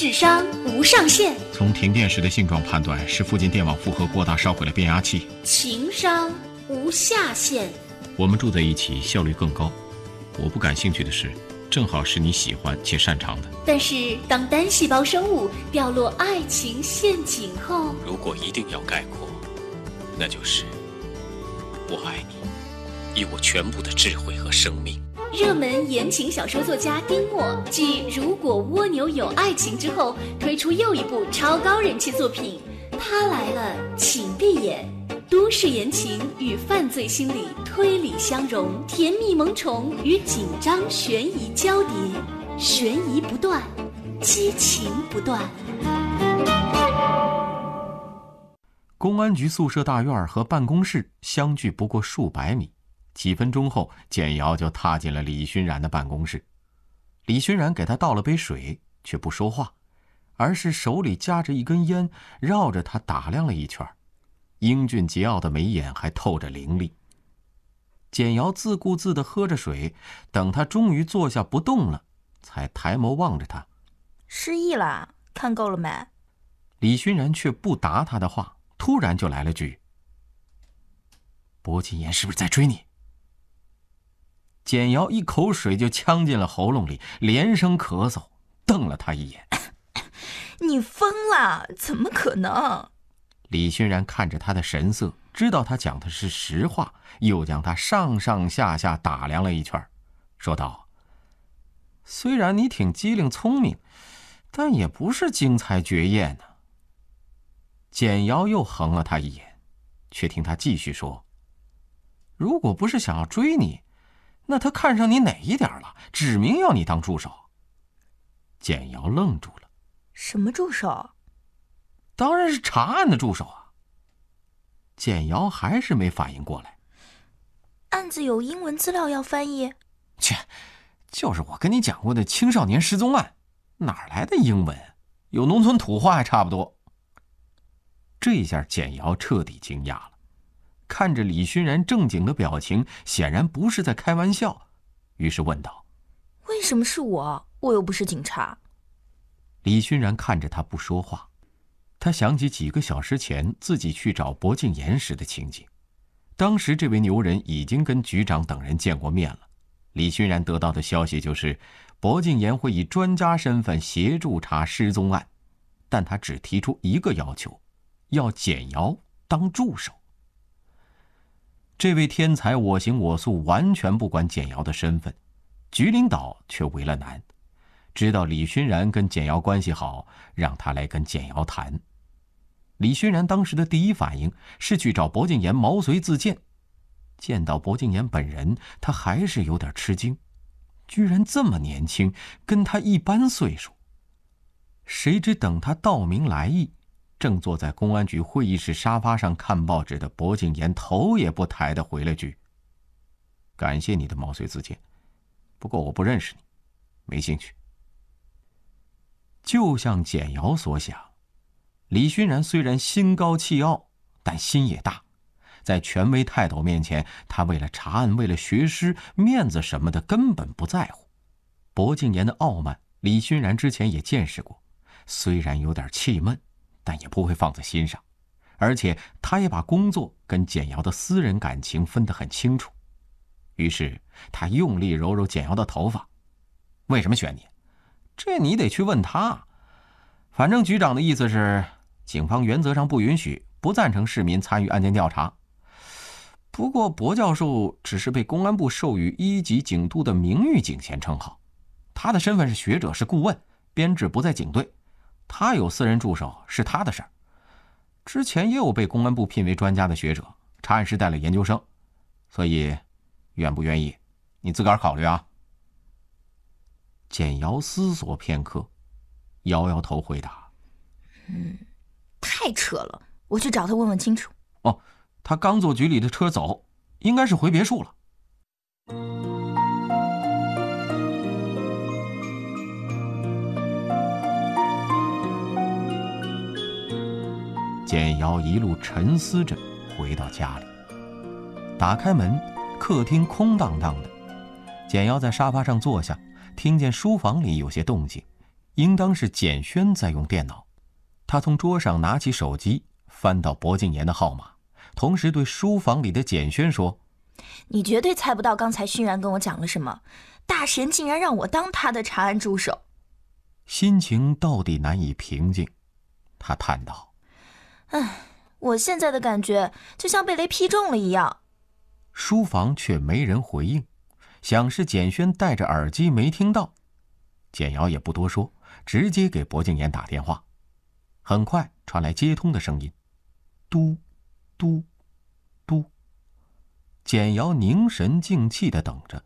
智商无上限，从停电时的性状判断是附近电网负荷过大烧毁了变压器。情商无下限，我们住在一起效率更高。我不感兴趣的事，正好是你喜欢且擅长的。但是当单细胞生物掉落爱情陷阱后，如果一定要概括，那就是我爱你，以我全部的智慧和生命。热门言情小说作家丁墨继《如果蜗牛有爱情》之后，推出又一部超高人气作品《他来了，请闭眼》。都市言情与犯罪心理推理相融，甜蜜萌宠与紧张悬疑交叠，悬疑不断，激情不断。公安局宿舍大院和办公室相距不过数百米。几分钟后，简瑶就踏进了李熏然的办公室。李熏然给他倒了杯水，却不说话，而是手里夹着一根烟，绕着他打量了一圈。英俊桀骜的眉眼还透着凌厉。简瑶自顾自的喝着水，等他终于坐下不动了，才抬眸望着他：“失忆了，看够了没？”李熏然却不答他的话，突然就来了句：“薄金言是不是在追你？”简瑶一口水就呛进了喉咙里，连声咳嗽，瞪了他一眼：“ 你疯了？怎么可能？”李熏然看着他的神色，知道他讲的是实话，又将他上上下下打量了一圈，说道：“虽然你挺机灵聪明，但也不是惊才绝艳呢。”简瑶又横了他一眼，却听他继续说：“如果不是想要追你。”那他看上你哪一点了？指明要你当助手。简瑶愣住了。什么助手？当然是查案的助手啊。简瑶还是没反应过来。案子有英文资料要翻译？切，就是我跟你讲过的青少年失踪案，哪来的英文？有农村土话还差不多。这下简瑶彻底惊讶了。看着李勋然正经的表情，显然不是在开玩笑，于是问道：“为什么是我？我又不是警察。”李勋然看着他不说话，他想起几个小时前自己去找薄敬言时的情景。当时这位牛人已经跟局长等人见过面了。李勋然得到的消息就是，薄敬言会以专家身份协助查失踪案，但他只提出一个要求，要简瑶当助手。这位天才我行我素，完全不管简瑶的身份，局领导却为了难，知道李勋然跟简瑶关系好，让他来跟简瑶谈。李勋然当时的第一反应是去找薄敬言毛遂自荐，见到薄敬言本人，他还是有点吃惊，居然这么年轻，跟他一般岁数。谁知等他道明来意。正坐在公安局会议室沙发上看报纸的薄敬言头也不抬的回了句：“感谢你的毛遂自荐，不过我不认识你，没兴趣。”就像简瑶所想，李勋然虽然心高气傲，但心也大，在权威泰斗面前，他为了查案、为了学师，面子什么的根本不在乎。薄敬言的傲慢，李勋然之前也见识过，虽然有点气闷。但也不会放在心上，而且他也把工作跟简瑶的私人感情分得很清楚。于是他用力揉揉简瑶的头发：“为什么选你？这你得去问他。反正局长的意思是，警方原则上不允许、不赞成市民参与案件调查。不过薄教授只是被公安部授予一级警督的名誉警衔称号，他的身份是学者，是顾问，编制不在警队。”他有私人助手是他的事儿，之前也有被公安部聘为专家的学者，查案时带了研究生，所以，愿不愿意，你自个儿考虑啊。简瑶思索片刻，摇摇头回答：“嗯，太扯了，我去找他问问清楚。”哦，他刚坐局里的车走，应该是回别墅了。简瑶一路沉思着回到家里，打开门，客厅空荡荡的。简瑶在沙发上坐下，听见书房里有些动静，应当是简轩在用电脑。他从桌上拿起手机，翻到薄敬言的号码，同时对书房里的简轩说：“你绝对猜不到刚才熏然跟我讲了什么，大神竟然让我当他的查案助手。”心情到底难以平静，他叹道：“唉，我现在的感觉就像被雷劈中了一样。”书房却没人回应，想是简轩戴着耳机没听到。简瑶也不多说，直接给薄敬言打电话。很快传来接通的声音，嘟，嘟，嘟。简瑶凝神静气的等着，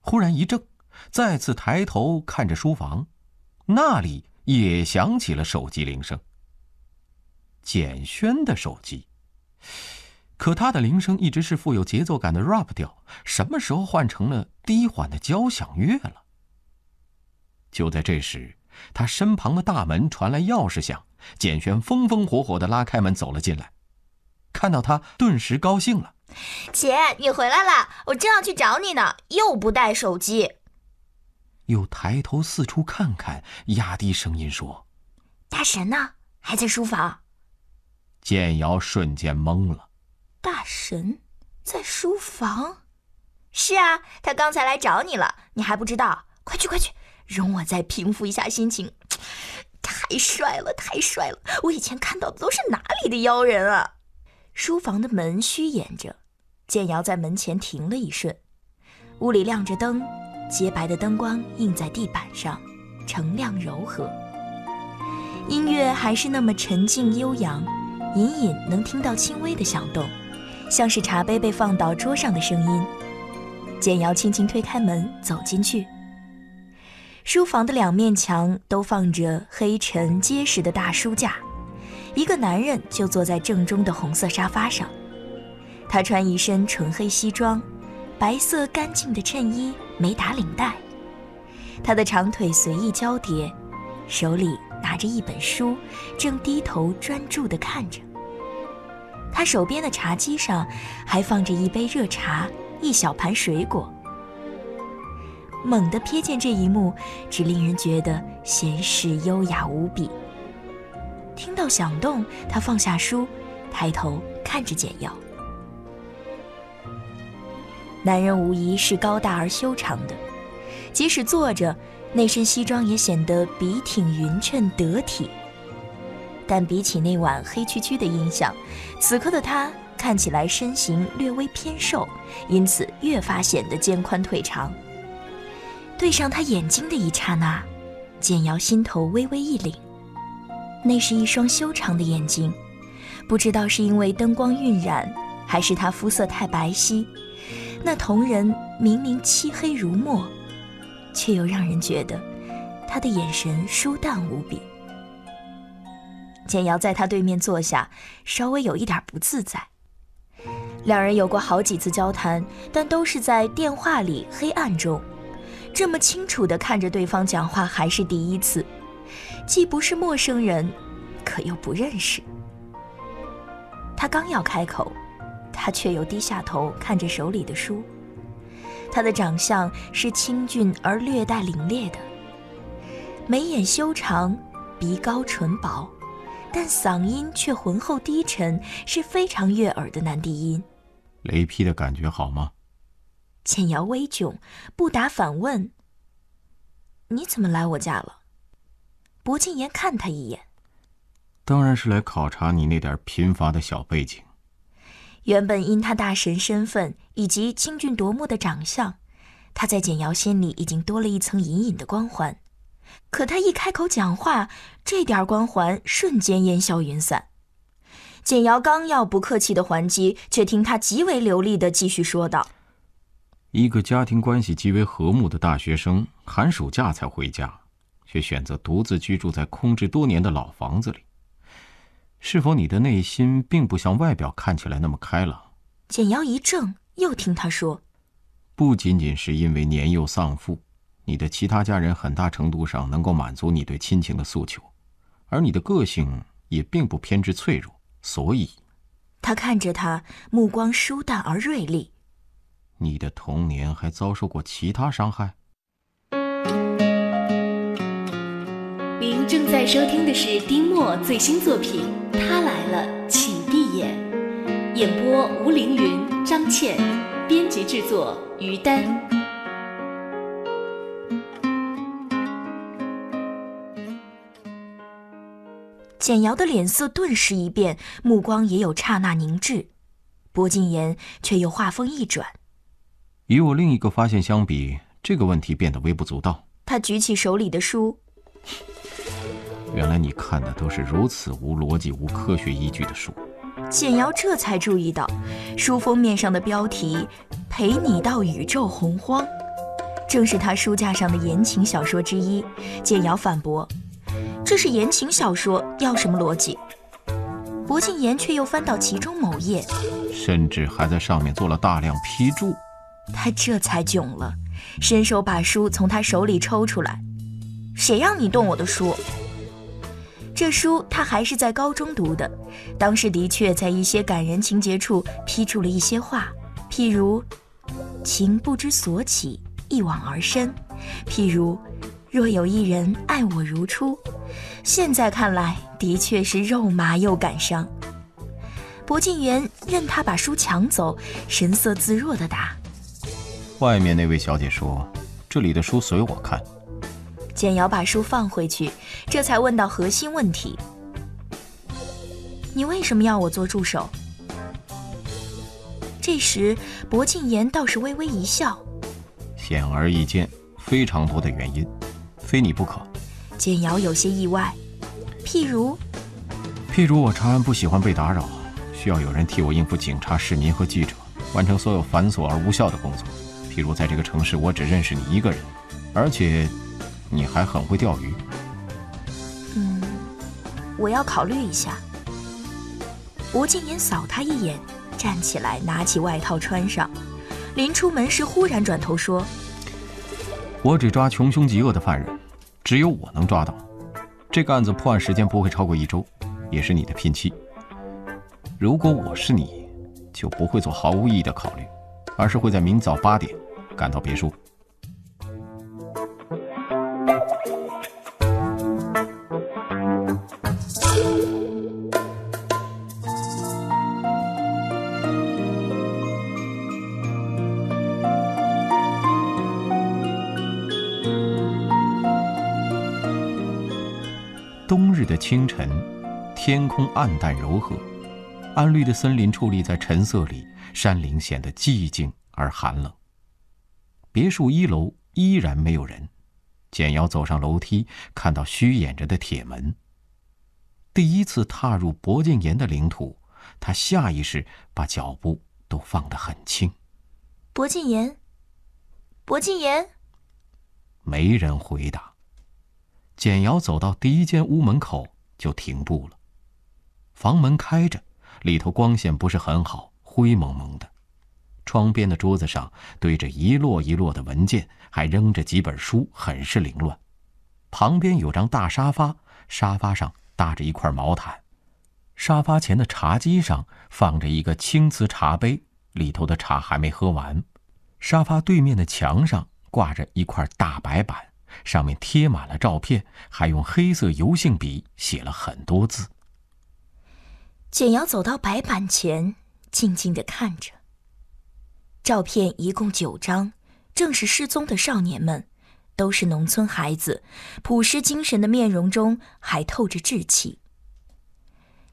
忽然一怔，再次抬头看着书房，那里也响起了手机铃声。简轩的手机，可他的铃声一直是富有节奏感的 rap 调，什么时候换成了低缓的交响乐了？就在这时。他身旁的大门传来钥匙响，简轩风风火火的拉开门走了进来，看到他顿时高兴了：“姐，你回来了，我正要去找你呢，又不带手机。”又抬头四处看看，压低声音说：“大神呢？还在书房？”简瑶瞬间懵了：“大神在书房？是啊，他刚才来找你了，你还不知道？快去，快去！”容我再平复一下心情，太帅了，太帅了！我以前看到的都是哪里的妖人啊？书房的门虚掩着，剑瑶在门前停了一瞬。屋里亮着灯，洁白的灯光映在地板上，澄亮柔和。音乐还是那么沉静悠扬，隐隐能听到轻微的响动，像是茶杯被放到桌上的声音。简瑶轻轻推开门，走进去。书房的两面墙都放着黑沉结实的大书架，一个男人就坐在正中的红色沙发上。他穿一身纯黑西装，白色干净的衬衣没打领带，他的长腿随意交叠，手里拿着一本书，正低头专注地看着。他手边的茶几上还放着一杯热茶，一小盘水果。猛地瞥见这一幕，只令人觉得闲适优雅无比。听到响动，他放下书，抬头看着简瑶。男人无疑是高大而修长的，即使坐着，那身西装也显得笔挺匀称得体。但比起那晚黑黢黢的印象，此刻的他看起来身形略微偏瘦，因此越发显得肩宽腿长。对上他眼睛的一刹那，简瑶心头微微一凛。那是一双修长的眼睛，不知道是因为灯光晕染，还是他肤色太白皙，那瞳仁明明漆黑如墨，却又让人觉得他的眼神疏淡无比。简瑶在他对面坐下，稍微有一点不自在。两人有过好几次交谈，但都是在电话里黑暗中。这么清楚地看着对方讲话还是第一次，既不是陌生人，可又不认识。他刚要开口，他却又低下头看着手里的书。他的长相是清俊而略带凛冽的，眉眼修长，鼻高唇薄，但嗓音却浑厚低沉，是非常悦耳的男低音。雷劈的感觉好吗？浅瑶微窘，不答反问：“你怎么来我家了？”薄敬言看他一眼：“当然是来考察你那点贫乏的小背景。”原本因他大神身份以及清俊夺目的长相，他在简瑶心里已经多了一层隐隐的光环。可他一开口讲话，这点光环瞬间烟消云散。简瑶刚要不客气的还击，却听他极为流利的继续说道。一个家庭关系极为和睦的大学生，寒暑假才回家，却选择独自居住在空置多年的老房子里。是否你的内心并不像外表看起来那么开朗？简瑶一怔，又听他说：“不仅仅是因为年幼丧父，你的其他家人很大程度上能够满足你对亲情的诉求，而你的个性也并不偏执脆弱，所以……”他看着他，目光疏淡而锐利。你的童年还遭受过其他伤害？您正在收听的是丁墨最新作品《他来了，请闭眼》，演播吴凌云、张倩，编辑制作于丹。简瑶的脸色顿时一变，目光也有刹那凝滞。薄敬言却又话锋一转：“与我另一个发现相比，这个问题变得微不足道。”他举起手里的书。原来你看的都是如此无逻辑、无科学依据的书。简瑶这才注意到，书封面上的标题“陪你到宇宙洪荒”，正是他书架上的言情小说之一。简瑶反驳：“这是言情小说，要什么逻辑？”薄敬言却又翻到其中某页，甚至还在上面做了大量批注。他这才囧了，伸手把书从他手里抽出来。谁让你动我的书？这书他还是在高中读的，当时的确在一些感人情节处批注了一些话，譬如“情不知所起，一往而深”，譬如“若有一人爱我如初”。现在看来，的确是肉麻又感伤。薄敬元任他把书抢走，神色自若地答：“外面那位小姐说，这里的书随我看。”简瑶把书放回去，这才问到核心问题：“你为什么要我做助手？”这时，薄敬言倒是微微一笑：“显而易见，非常多的原因，非你不可。”简瑶有些意外：“譬如，譬如我查案不喜欢被打扰，需要有人替我应付警察、市民和记者，完成所有繁琐而无效的工作。譬如，在这个城市，我只认识你一个人，而且……”你还很会钓鱼。嗯，我要考虑一下。吴敬言扫他一眼，站起来拿起外套穿上。临出门时，忽然转头说：“我只抓穷凶极恶的犯人，只有我能抓到。这个案子破案时间不会超过一周，也是你的聘期。如果我是你，就不会做毫无意义的考虑，而是会在明早八点赶到别墅。”空暗淡柔和，暗绿的森林矗立在晨色里，山林显得寂静而寒冷。别墅一楼依然没有人。简瑶走上楼梯，看到虚掩着的铁门。第一次踏入薄敬言的领土，他下意识把脚步都放得很轻。薄敬言，薄敬言，没人回答。简瑶走到第一间屋门口就停步了。房门开着，里头光线不是很好，灰蒙蒙的。窗边的桌子上堆着一摞一摞的文件，还扔着几本书，很是凌乱。旁边有张大沙发，沙发上搭着一块毛毯。沙发前的茶几上放着一个青瓷茶杯，里头的茶还没喝完。沙发对面的墙上挂着一块大白板。上面贴满了照片，还用黑色油性笔写了很多字。简瑶走到白板前，静静地看着。照片一共九张，正是失踪的少年们，都是农村孩子，朴实精神的面容中还透着稚气。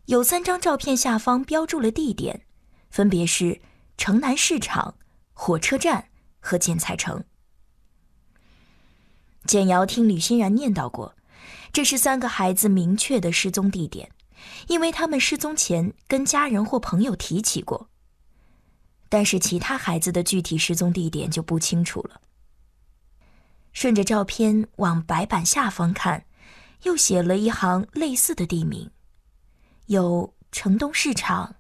有三张照片下方标注了地点，分别是城南市场、火车站和建材城。简瑶听吕欣然念叨过，这是三个孩子明确的失踪地点，因为他们失踪前跟家人或朋友提起过。但是其他孩子的具体失踪地点就不清楚了。顺着照片往白板下方看，又写了一行类似的地名，有城东市场、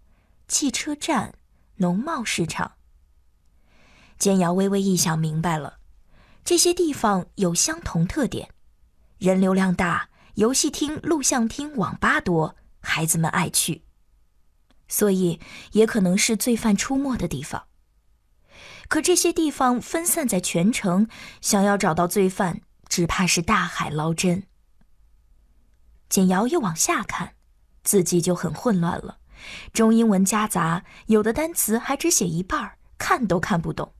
汽车站、农贸市场。简瑶微微一想，明白了。这些地方有相同特点，人流量大，游戏厅、录像厅、网吧多，孩子们爱去，所以也可能是罪犯出没的地方。可这些地方分散在全城，想要找到罪犯，只怕是大海捞针。简瑶又往下看，字迹就很混乱了，中英文夹杂，有的单词还只写一半，看都看不懂。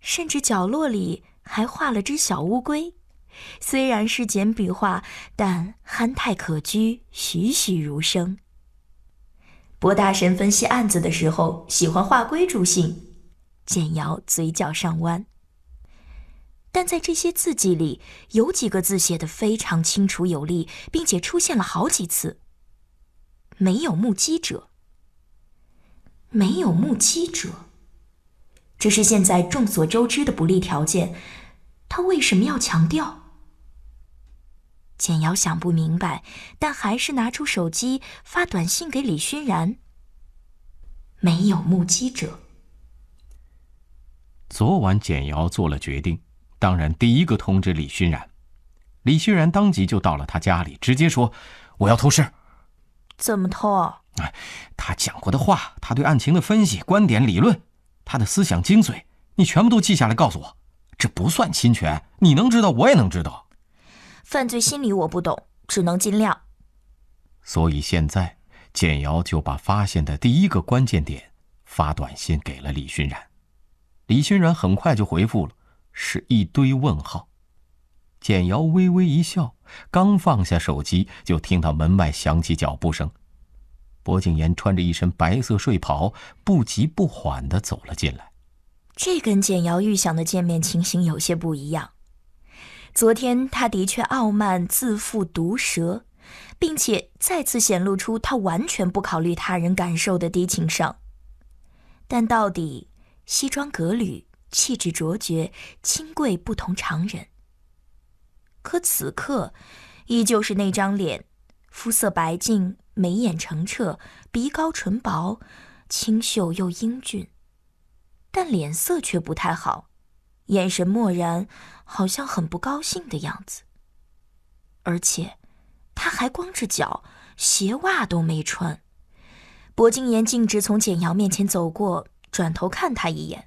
甚至角落里还画了只小乌龟，虽然是简笔画，但憨态可掬，栩栩如生。博大神分析案子的时候，喜欢画龟助兴，简瑶嘴角上弯。但在这些字迹里，有几个字写得非常清楚有力，并且出现了好几次。没有目击者，没有目击者，这是现在众所周知的不利条件，他为什么要强调？简瑶想不明白，但还是拿出手机发短信给李熏然。没有目击者。昨晚简瑶做了决定。当然，第一个通知李熏然，李熏然当即就到了他家里，直接说：“我要偷师。”怎么偷？哎，他讲过的话，他对案情的分析、观点、理论，他的思想精髓，你全部都记下来告诉我。这不算侵权，你能知道，我也能知道。犯罪心理我不懂，只能尽量。所以现在，简瑶就把发现的第一个关键点发短信给了李熏然，李熏然很快就回复了。是一堆问号。简瑶微微一笑，刚放下手机，就听到门外响起脚步声。薄景言穿着一身白色睡袍，不急不缓地走了进来。这跟简瑶预想的见面情形有些不一样。昨天他的确傲慢自负、毒舌，并且再次显露出他完全不考虑他人感受的低情商。但到底西装革履。气质卓绝、清贵，不同常人。可此刻，依旧是那张脸，肤色白净，眉眼澄澈，鼻高唇薄，清秀又英俊，但脸色却不太好，眼神漠然，好像很不高兴的样子。而且，他还光着脚，鞋袜都没穿。薄金言径直从简瑶面前走过，转头看他一眼。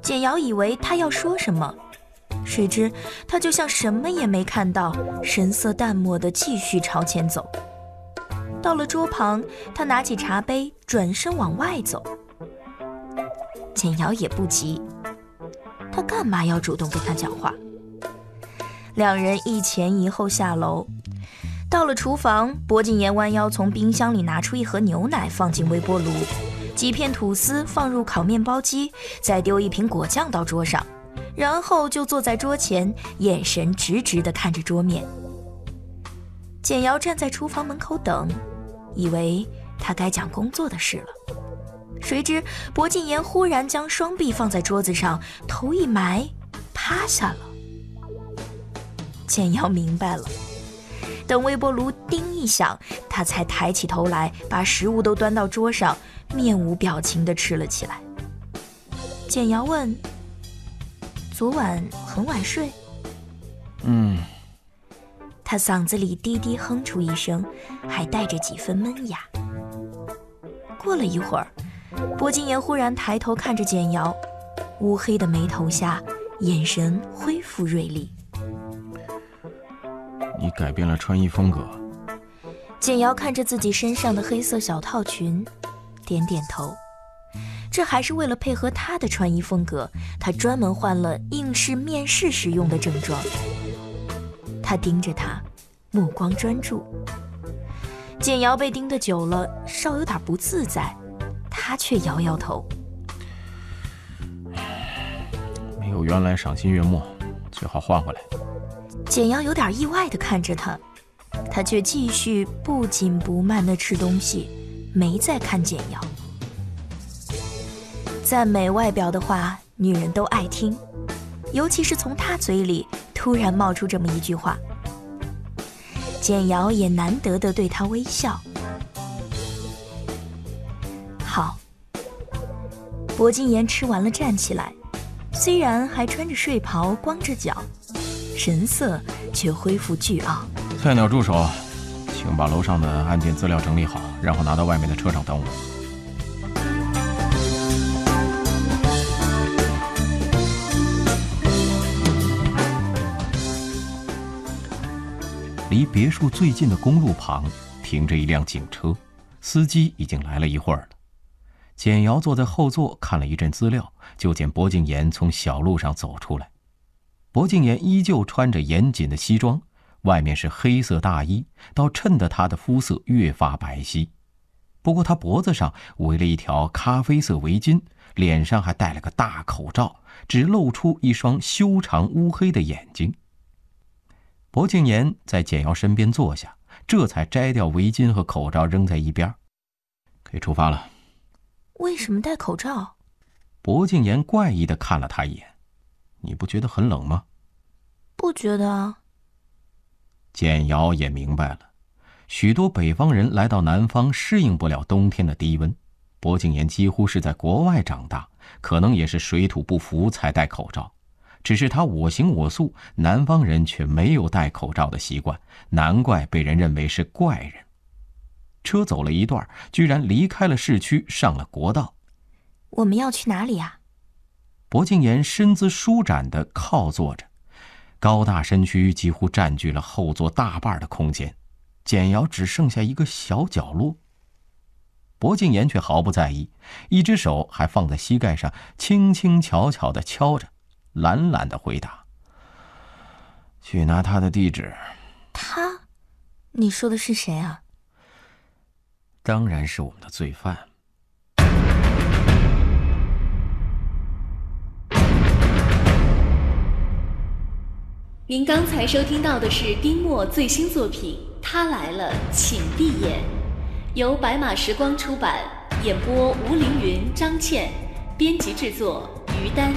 简瑶以为他要说什么，谁知他就像什么也没看到，神色淡漠地继续朝前走。到了桌旁，他拿起茶杯，转身往外走。简瑶也不急，他干嘛要主动跟他讲话？两人一前一后下楼，到了厨房，薄景言弯腰从冰箱里拿出一盒牛奶，放进微波炉。几片吐司放入烤面包机，再丢一瓶果酱到桌上，然后就坐在桌前，眼神直直地看着桌面。简瑶站在厨房门口等，以为他该讲工作的事了，谁知薄敬言忽然将双臂放在桌子上，头一埋，趴下了。简瑶明白了，等微波炉叮一响，他才抬起头来，把食物都端到桌上。面无表情地吃了起来。简瑶问：“昨晚很晚睡？”“嗯。”他嗓子里低低哼出一声，还带着几分闷哑。过了一会儿，薄金言忽然抬头看着简瑶，乌黑的眉头下，眼神恢复锐利。“你改变了穿衣风格。”简瑶看着自己身上的黑色小套裙。点点头，这还是为了配合她的穿衣风格，她专门换了应试面试时用的正装。他盯着他，目光专注。简瑶被盯得久了，稍有点不自在，他却摇摇头。没有原来赏心悦目，最好换回来。简瑶有点意外地看着他，他却继续不紧不慢地吃东西。没再看简瑶，赞美外表的话，女人都爱听，尤其是从他嘴里突然冒出这么一句话。简瑶也难得的对他微笑。薄金言吃完了站起来，虽然还穿着睡袍，光着脚，神色却恢复倨傲。菜鸟助手。请把楼上的案件资料整理好，然后拿到外面的车上等我。离别墅最近的公路旁停着一辆警车，司机已经来了一会儿了。简瑶坐在后座看了一阵资料，就见薄敬言从小路上走出来。薄敬言依旧穿着严谨的西装，外面是黑色大衣，倒衬得他的肤色越发白皙。不过他脖子上围了一条咖啡色围巾，脸上还戴了个大口罩，只露出一双修长乌黑的眼睛。薄敬言在简瑶身边坐下，这才摘掉围巾和口罩扔在一边，可以出发了。为什么戴口罩？薄敬言怪异的看了他一眼，你不觉得很冷吗？不觉得啊。简瑶也明白了，许多北方人来到南方适应不了冬天的低温。薄敬言几乎是在国外长大，可能也是水土不服才戴口罩。只是他我行我素，南方人却没有戴口罩的习惯，难怪被人认为是怪人。车走了一段，居然离开了市区，上了国道。我们要去哪里啊？薄敬言身姿舒展的靠坐着，高大身躯几乎占据了后座大半的空间，简瑶只剩下一个小角落。薄敬言却毫不在意，一只手还放在膝盖上，轻轻巧巧的敲着。懒懒的回答：“去拿他的地址。”他，你说的是谁啊？当然是我们的罪犯。您刚才收听到的是丁墨最新作品《他来了，请闭眼》，由白马时光出版，演播吴凌云、张倩，编辑制作于丹。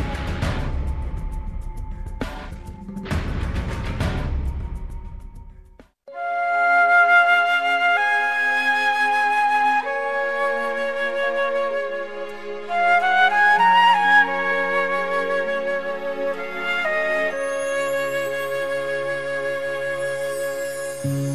许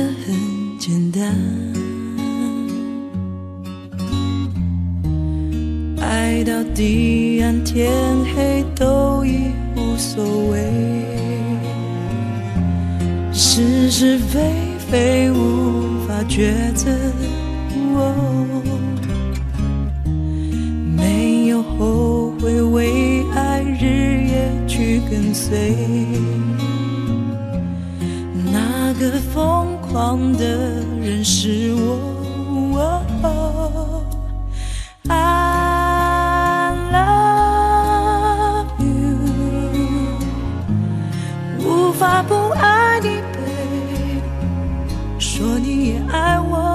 很简单，爱到地暗天黑都已无。所谓是是非非无法抉择，没有后悔为爱日夜去跟随，那个风狂的人是我。i love you 无法不爱你 baby 说你也爱我。